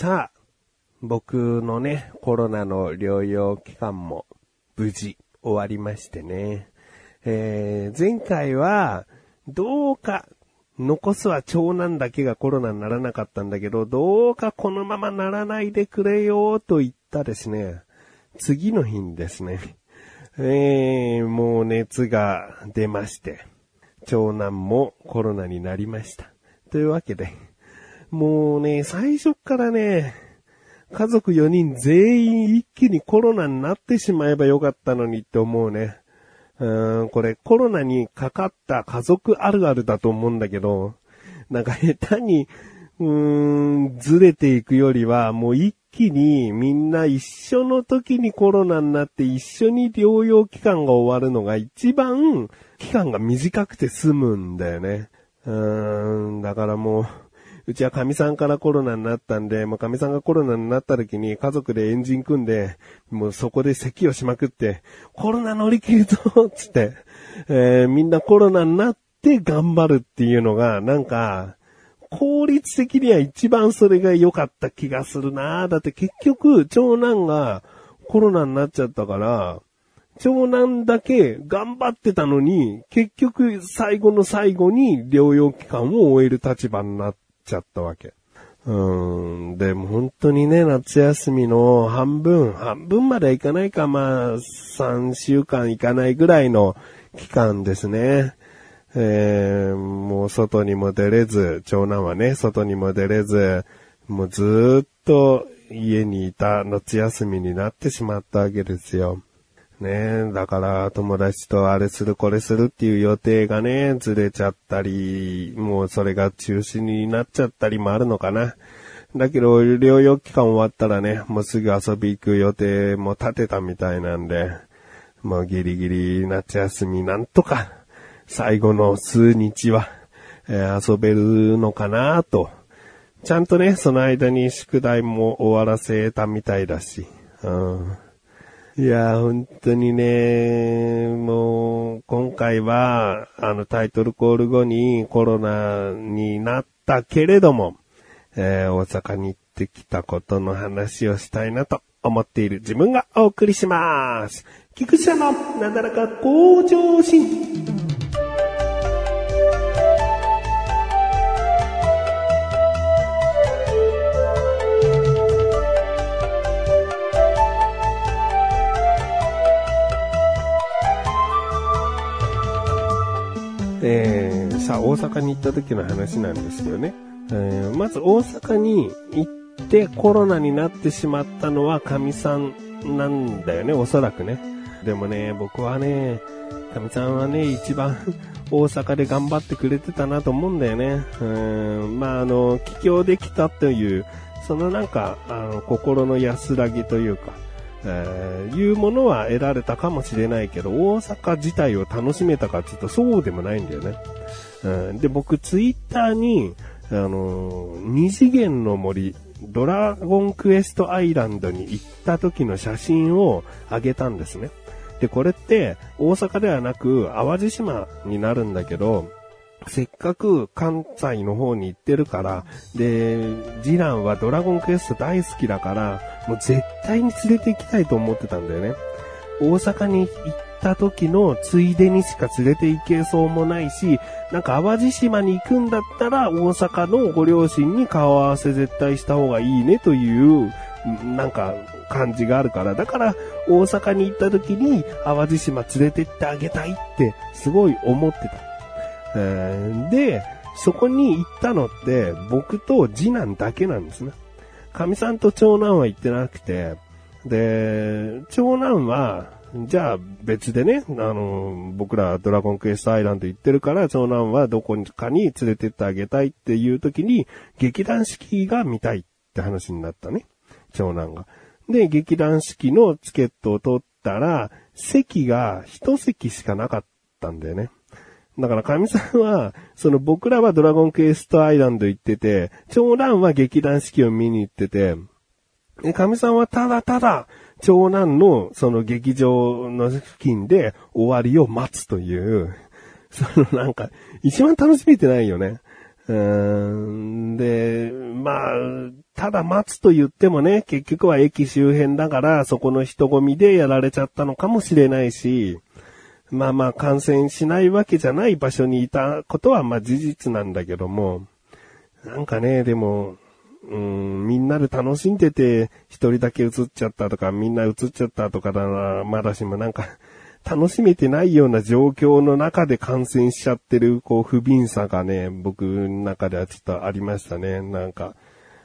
さあ、僕のね、コロナの療養期間も無事終わりましてね。えー、前回は、どうか、残すは長男だけがコロナにならなかったんだけど、どうかこのままならないでくれよと言ったですね、次の日にですね、えー、もう熱が出まして、長男もコロナになりました。というわけで、もうね、最初からね、家族4人全員一気にコロナになってしまえばよかったのにって思うね。うん、これコロナにかかった家族あるあるだと思うんだけど、なんか下手に、うーん、ずれていくよりは、もう一気にみんな一緒の時にコロナになって一緒に療養期間が終わるのが一番期間が短くて済むんだよね。うーん、だからもう、うちは神さんからコロナになったんで、もう神さんがコロナになった時に家族でエンジン組んで、もうそこで咳をしまくって、コロナ乗り切るぞつって、えー、みんなコロナになって頑張るっていうのが、なんか、効率的には一番それが良かった気がするなだって結局、長男がコロナになっちゃったから、長男だけ頑張ってたのに、結局最後の最後に療養期間を終える立場になっちゃったわけ。うん。でも本当にね、夏休みの半分、半分まではいかないか、まあ、3週間いかないぐらいの期間ですね。えー、もう外にも出れず、長男はね、外にも出れず、もうずっと家にいた夏休みになってしまったわけですよ。ねだから友達とあれするこれするっていう予定がね、ずれちゃったり、もうそれが中止になっちゃったりもあるのかな。だけど、療養期間終わったらね、もうすぐ遊び行く予定も立てたみたいなんで、もうギリギリ夏休みなんとか、最後の数日は、えー、遊べるのかなと。ちゃんとね、その間に宿題も終わらせたみたいだし、うんいや、本当にね、もう、今回は、あのタイトルコール後にコロナになったけれども、えー、大阪に行ってきたことの話をしたいなと思っている自分がお送りします。菊池のなだらか向上心。さあ、大阪に行った時の話なんですけどね。えー、まず大阪に行ってコロナになってしまったのは神さんなんだよね、おそらくね。でもね、僕はね、神さんはね、一番 大阪で頑張ってくれてたなと思うんだよね。うん、まあ、あの、帰郷できたという、そのなんか、あの、心の安らぎというか、えー、いうものは得られたかもしれないけど、大阪自体を楽しめたかっていうとそうでもないんだよね。うん、で、僕ツイッターに、あのー、二次元の森、ドラゴンクエストアイランドに行った時の写真をあげたんですね。で、これって大阪ではなく淡路島になるんだけど、せっかく関西の方に行ってるから、で、次男はドラゴンクエスト大好きだから、もう絶対に連れて行きたいと思ってたんだよね。大阪に行った時のついでにしか連れて行けそうもないし、なんか淡路島に行くんだったら大阪のご両親に顔合わせ絶対した方がいいねという、なんか感じがあるから、だから大阪に行った時に淡路島連れてってあげたいってすごい思ってた。えー、で、そこに行ったのって僕と次男だけなんですね。神さんと長男は行ってなくて、で、長男は、じゃあ別でね、あの、僕らドラゴンクエストアイランド行ってるから、長男はどこかに連れてってあげたいっていう時に、劇団四季が見たいって話になったね。長男が。で、劇団四季のチケットを取ったら、席が一席しかなかったんだよね。だから神さんは、その僕らはドラゴンクエストアイランド行ってて、長男は劇団四季を見に行ってて、神さんはただただ、長男のその劇場の付近で終わりを待つという、そのなんか、一番楽しめてないよね。うーん、で、まあ、ただ待つと言ってもね、結局は駅周辺だから、そこの人混みでやられちゃったのかもしれないし、まあまあ感染しないわけじゃない場所にいたことはまあ事実なんだけども、なんかね、でも、うん、みんなで楽しんでて、一人だけ映っちゃったとか、みんな映っちゃったとかだな、まだしもなんか、楽しめてないような状況の中で感染しちゃってる、こう、不憫さがね、僕の中ではちょっとありましたね、なんか。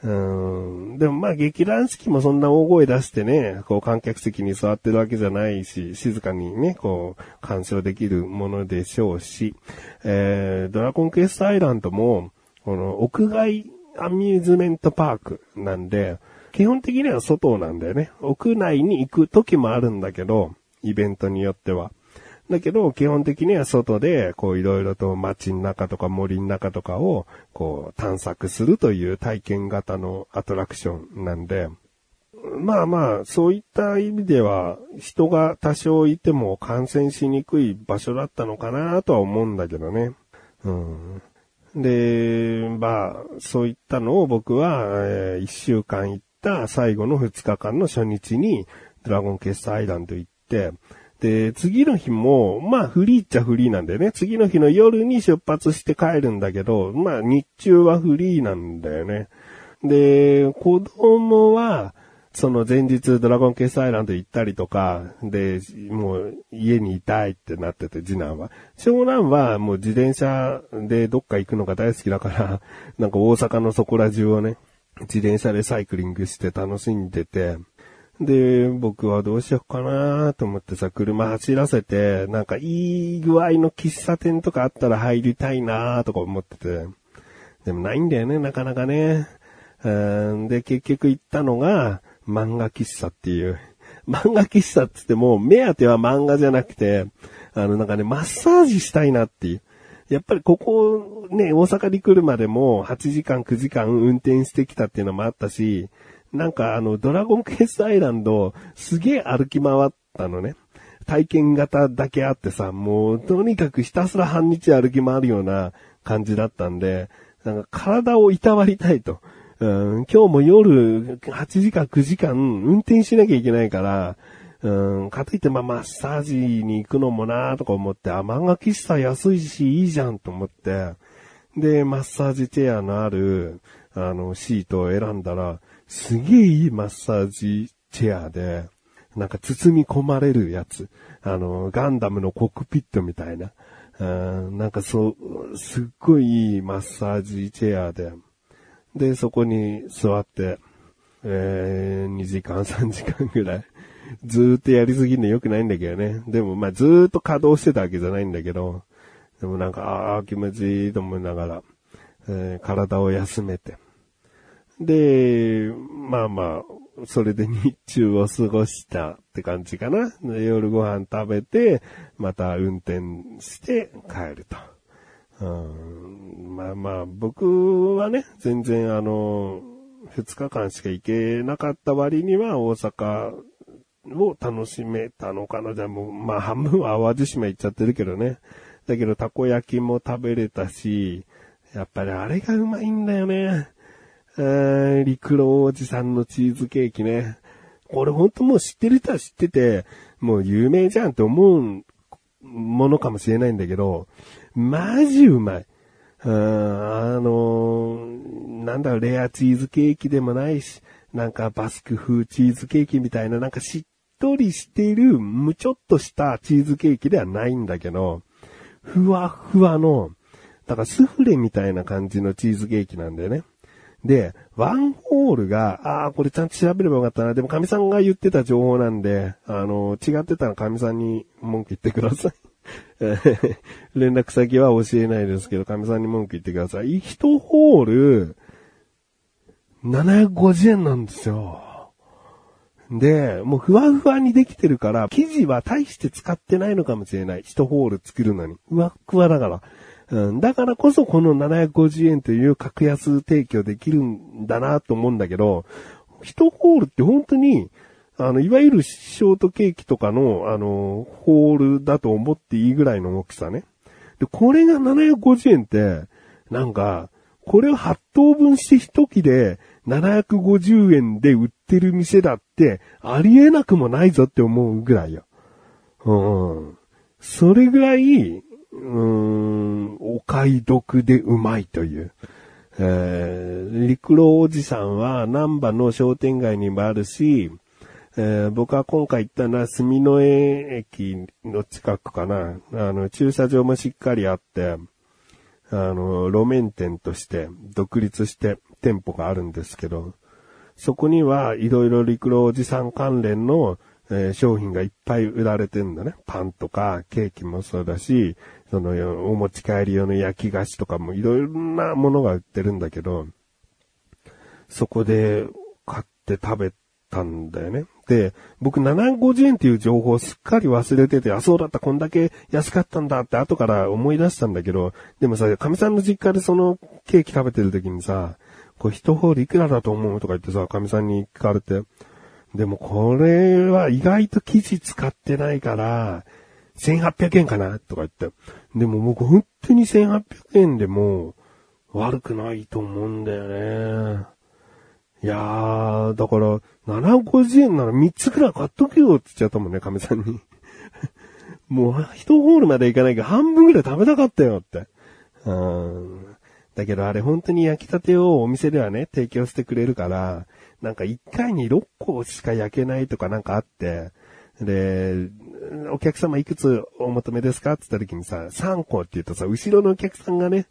うん。でもまあ劇団四季もそんな大声出してね、こう観客席に座ってるわけじゃないし、静かにね、こう、鑑賞できるものでしょうし、えー、ドラゴンクエストアイランドも、この屋外アミューズメントパークなんで、基本的には外なんだよね。屋内に行く時もあるんだけど、イベントによっては。だけど、基本的には外で、こういろいろと街の中とか森の中とかを、こう探索するという体験型のアトラクションなんで、まあまあ、そういった意味では、人が多少いても感染しにくい場所だったのかなとは思うんだけどね。うん。で、まあ、そういったのを僕は、えー、1週間行った最後の2日間の初日に、ドラゴンケースアイランド行って、で、次の日も、まあフリーっちゃフリーなんだよね。次の日の夜に出発して帰るんだけど、まあ日中はフリーなんだよね。で、子供は、その前日ドラゴンケースアイランド行ったりとか、で、もう家にいたいってなってて、次男は。長男はもう自転車でどっか行くのが大好きだから、なんか大阪のそこら中をね、自転車でサイクリングして楽しんでて、で、僕はどうしようかなと思ってさ、車走らせて、なんかいい具合の喫茶店とかあったら入りたいなとか思ってて。でもないんだよね、なかなかね。うんで、結局行ったのが、漫画喫茶っていう。漫画喫茶って言っても、目当ては漫画じゃなくて、あの、なんかね、マッサージしたいなっていう。やっぱりここ、ね、大阪に来るまでも8時間9時間運転してきたっていうのもあったし、なんかあの、ドラゴンケーストアイランド、すげえ歩き回ったのね。体験型だけあってさ、もう、とにかくひたすら半日歩き回るような感じだったんで、なんか体をいたわりたいと。うん、今日も夜8時間9時間運転しなきゃいけないから、うん、かといってまあマッサージに行くのもなとか思って、あ、漫画喫茶安いしいいじゃんと思って、で、マッサージチェアのある、あの、シートを選んだら、すげえいいマッサージチェアで、なんか包み込まれるやつ。あの、ガンダムのコックピットみたいな。うんなんかそう、すっごいいいマッサージチェアで。で、そこに座って、えー、2時間3時間ぐらい。ずーっとやりすぎるの良くないんだけどね。でもまあずーっと稼働してたわけじゃないんだけど、でもなんか、ああ、気持ちいいと思いながら、えー体を休めて。で、まあまあ、それで日中を過ごしたって感じかな。夜ご飯食べて、また運転して帰ると。まあまあ、僕はね、全然あの、二日間しか行けなかった割には大阪を楽しめたのかな。じゃあもう、まあ半分は淡路島行っちゃってるけどね。だけどたこ焼きも食べれたし、やっぱりあれがうまいんだよね。えー陸路おじさんのチーズケーキね。これほんともう知ってる人は知ってて、もう有名じゃんって思うものかもしれないんだけど、マジうまい。うんあのーなんだろう、レアチーズケーキでもないし、なんかバスク風チーズケーキみたいな、なんかしっとりしている、むちょっとしたチーズケーキではないんだけど、ふわふわの、だからスフレみたいな感じのチーズケーキなんだよね。で、ワンホールが、ああ、これちゃんと調べればよかったな。でも、神さんが言ってた情報なんで、あのー、違ってたら神さんに文句言ってください。え 連絡先は教えないですけど、神さんに文句言ってください。一ホール、750円なんですよ。で、もうふわふわにできてるから、生地は大して使ってないのかもしれない。一ホール作るのに。ふわっふわだから。うん、だからこそこの750円という格安提供できるんだなと思うんだけど、一ホールって本当に、あの、いわゆるショートケーキとかの、あの、ホールだと思っていいぐらいの大きさね。で、これが750円って、なんか、これを8等分して1切れ750円で売ってる店だってありえなくもないぞって思うぐらいよ。うん。それぐらい、うーん、お買い得でうまいという。えー、陸路おじさんは南波の商店街にもあるし、えー、僕は今回行ったのは住之江駅の近くかな。あの、駐車場もしっかりあって、あの、路面店として独立して店舗があるんですけど、そこにはいろいろ陸路おじさん関連の、えー、商品がいっぱい売られてんだね。パンとかケーキもそうだし、そのお持ち帰り用の焼き菓子とかもいろいろなものが売ってるんだけど、そこで買って食べたんだよね。で、僕750円っていう情報をすっかり忘れてて、あ、そうだった、こんだけ安かったんだって後から思い出したんだけど、でもさ、神さんの実家でそのケーキ食べてる時にさ、これ一ホールいくらだと思うとか言ってさ、神さんに聞かれて、でもこれは意外と生地使ってないから、1800円かなとか言って。でも僕本当に1800円でも悪くないと思うんだよね。いやー、だから、750円なら3つくらい買っとけよって言っちゃったもんね、亀さんに。もう、1ホールまで行かないけど半分くらい食べたかったよって。うん。だけどあれ本当に焼きたてをお店ではね、提供してくれるから、なんか1回に6個しか焼けないとかなんかあって、で、お客様いくつお求めですかって言った時にさ、3個って言うとさ、後ろのお客さんがね、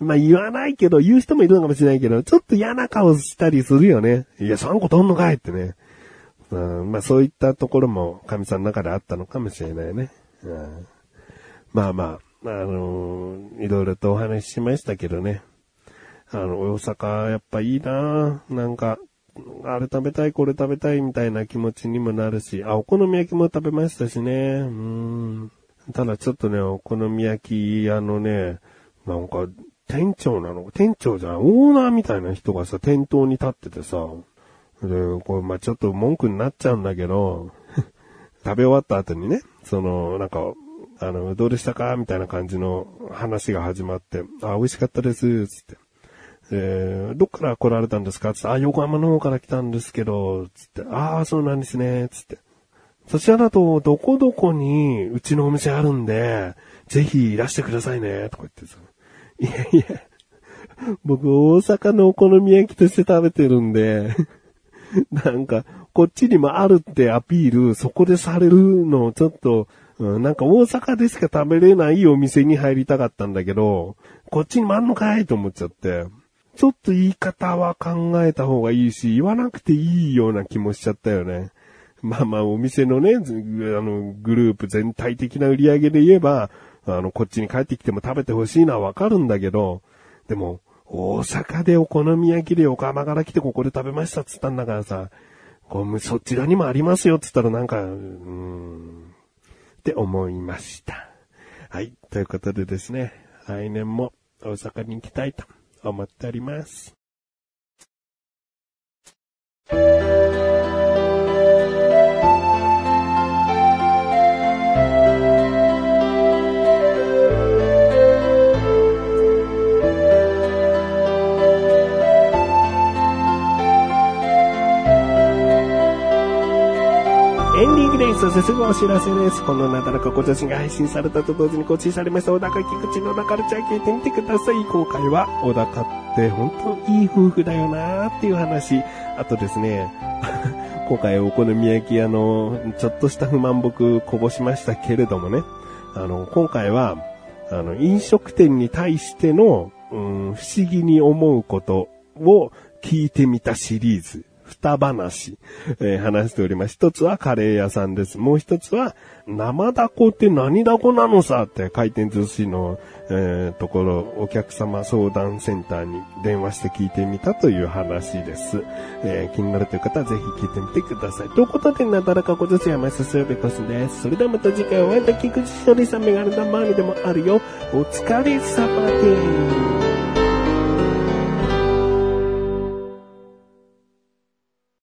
まあ言わないけど、言う人もいるのかもしれないけど、ちょっと嫌な顔したりするよね。いや、3個取んのかいってね。うん、まあそういったところも神さんの中であったのかもしれないね。うん、まあまあ、あのー、いろいろとお話ししましたけどね。あの、大阪やっぱいいななんか、あれ食べたい、これ食べたいみたいな気持ちにもなるし、あ、お好み焼きも食べましたしね。うん。ただちょっとね、お好み焼き屋のね、なんか、店長なの？店長じゃないオーナーみたいな人がさ、店頭に立っててさ、で、これ、まあ、ちょっと文句になっちゃうんだけど、食べ終わった後にね、その、なんか、あの、どうでしたか？みたいな感じの話が始まって、あ、美味しかったです、つって。えー、どっから来られたんですか？つって、あ、横浜の方から来たんですけど、つって、ああ、そうなんですね、つって。そちらだと、どこどこにうちのお店あるんで、ぜひいらしてくださいね、とか言ってさ。いやいや、僕大阪のお好み焼きとして食べてるんで、なんか、こっちにもあるってアピール、そこでされるのをちょっと、うん、なんか大阪でしか食べれないお店に入りたかったんだけど、こっちにもあんのかいと思っちゃって。ちょっと言い方は考えた方がいいし、言わなくていいような気もしちゃったよね。まあまあ、お店のね、あの、グループ全体的な売り上げで言えば、あの、こっちに帰ってきても食べてほしいのはわかるんだけど、でも、大阪でお好み焼きで横浜から来てここで食べましたっつったんだからさ、こうそちらにもありますよっつったらなんか、うーん、って思いました。はい。ということでですね、来年も大阪に行きたいと思っております。そしてすぐお知らせです。このなだらかご女子が配信されたと同時に更新されました小高菊池の中カルチャー聞いてみてください。今回は小高って本当いい夫婦だよなーっていう話。あとですね、今回お好み焼き屋のちょっとした不満僕こぼしましたけれどもね。あの、今回は、あの、飲食店に対しての、うん、不思議に思うことを聞いてみたシリーズ二話、えー、話しております。一つはカレー屋さんです。もう一つは、生ダコって何ダコなのさって回転寿司の、えー、ところ、お客様相談センターに電話して聞いてみたという話です。えー、気になるという方はぜひ聞いてみてください。ということで、なだらかご女子山下すよべこすです。それではまた次回お会いできくじしょりさんメガネ玉にでもあるよ。お疲れ様です。